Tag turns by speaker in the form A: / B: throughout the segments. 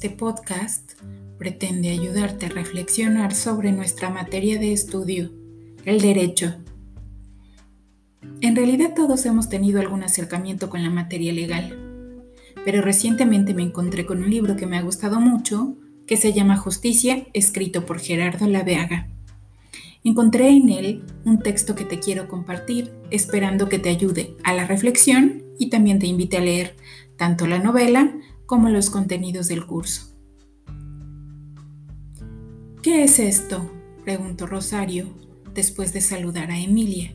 A: Este podcast pretende ayudarte a reflexionar sobre nuestra materia de estudio, el derecho. En realidad todos hemos tenido algún acercamiento con la materia legal, pero recientemente me encontré con un libro que me ha gustado mucho, que se llama Justicia, escrito por Gerardo Laveaga. Encontré en él un texto que te quiero compartir, esperando que te ayude a la reflexión y también te invite a leer tanto la novela como los contenidos del curso. ¿Qué es esto? preguntó Rosario después de saludar a Emilia,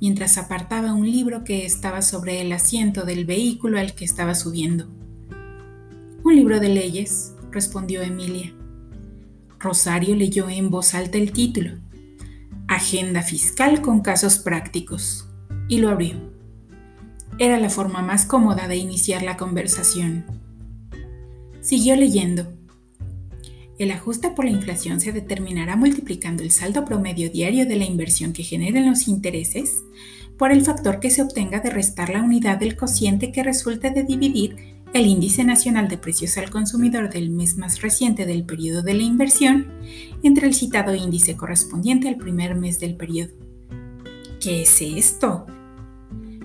A: mientras apartaba un libro que estaba sobre el asiento del vehículo al que estaba subiendo. Un libro de leyes, respondió Emilia. Rosario leyó en voz alta el título, Agenda Fiscal con Casos Prácticos, y lo abrió. Era la forma más cómoda de iniciar la conversación. Siguió leyendo. El ajuste por la inflación se determinará multiplicando el saldo promedio diario de la inversión que generen los intereses por el factor que se obtenga de restar la unidad del cociente que resulte de dividir el índice nacional de precios al consumidor del mes más reciente del periodo de la inversión entre el citado índice correspondiente al primer mes del periodo. ¿Qué es esto?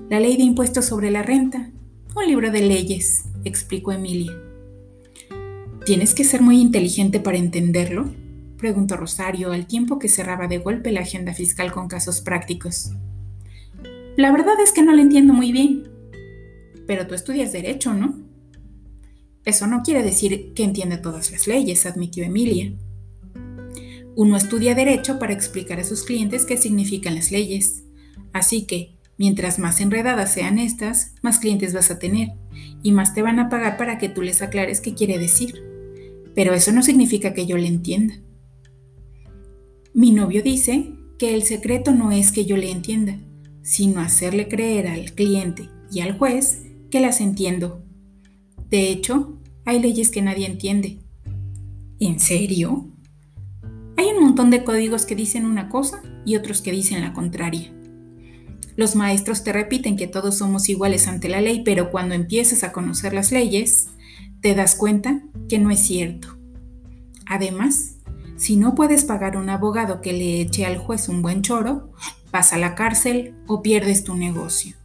A: La ley de impuestos sobre la renta. Un libro de leyes, explicó Emilia. ¿Tienes que ser muy inteligente para entenderlo? preguntó Rosario al tiempo que cerraba de golpe la agenda fiscal con casos prácticos. La verdad es que no lo entiendo muy bien. Pero tú estudias derecho, ¿no? Eso no quiere decir que entiende todas las leyes, admitió Emilia. Uno estudia derecho para explicar a sus clientes qué significan las leyes. Así que, Mientras más enredadas sean estas, más clientes vas a tener y más te van a pagar para que tú les aclares qué quiere decir. Pero eso no significa que yo le entienda. Mi novio dice que el secreto no es que yo le entienda, sino hacerle creer al cliente y al juez que las entiendo. De hecho, hay leyes que nadie entiende. ¿En serio? Hay un montón de códigos que dicen una cosa y otros que dicen la contraria. Los maestros te repiten que todos somos iguales ante la ley, pero cuando empiezas a conocer las leyes, te das cuenta que no es cierto. Además, si no puedes pagar un abogado que le eche al juez un buen choro, vas a la cárcel o pierdes tu negocio.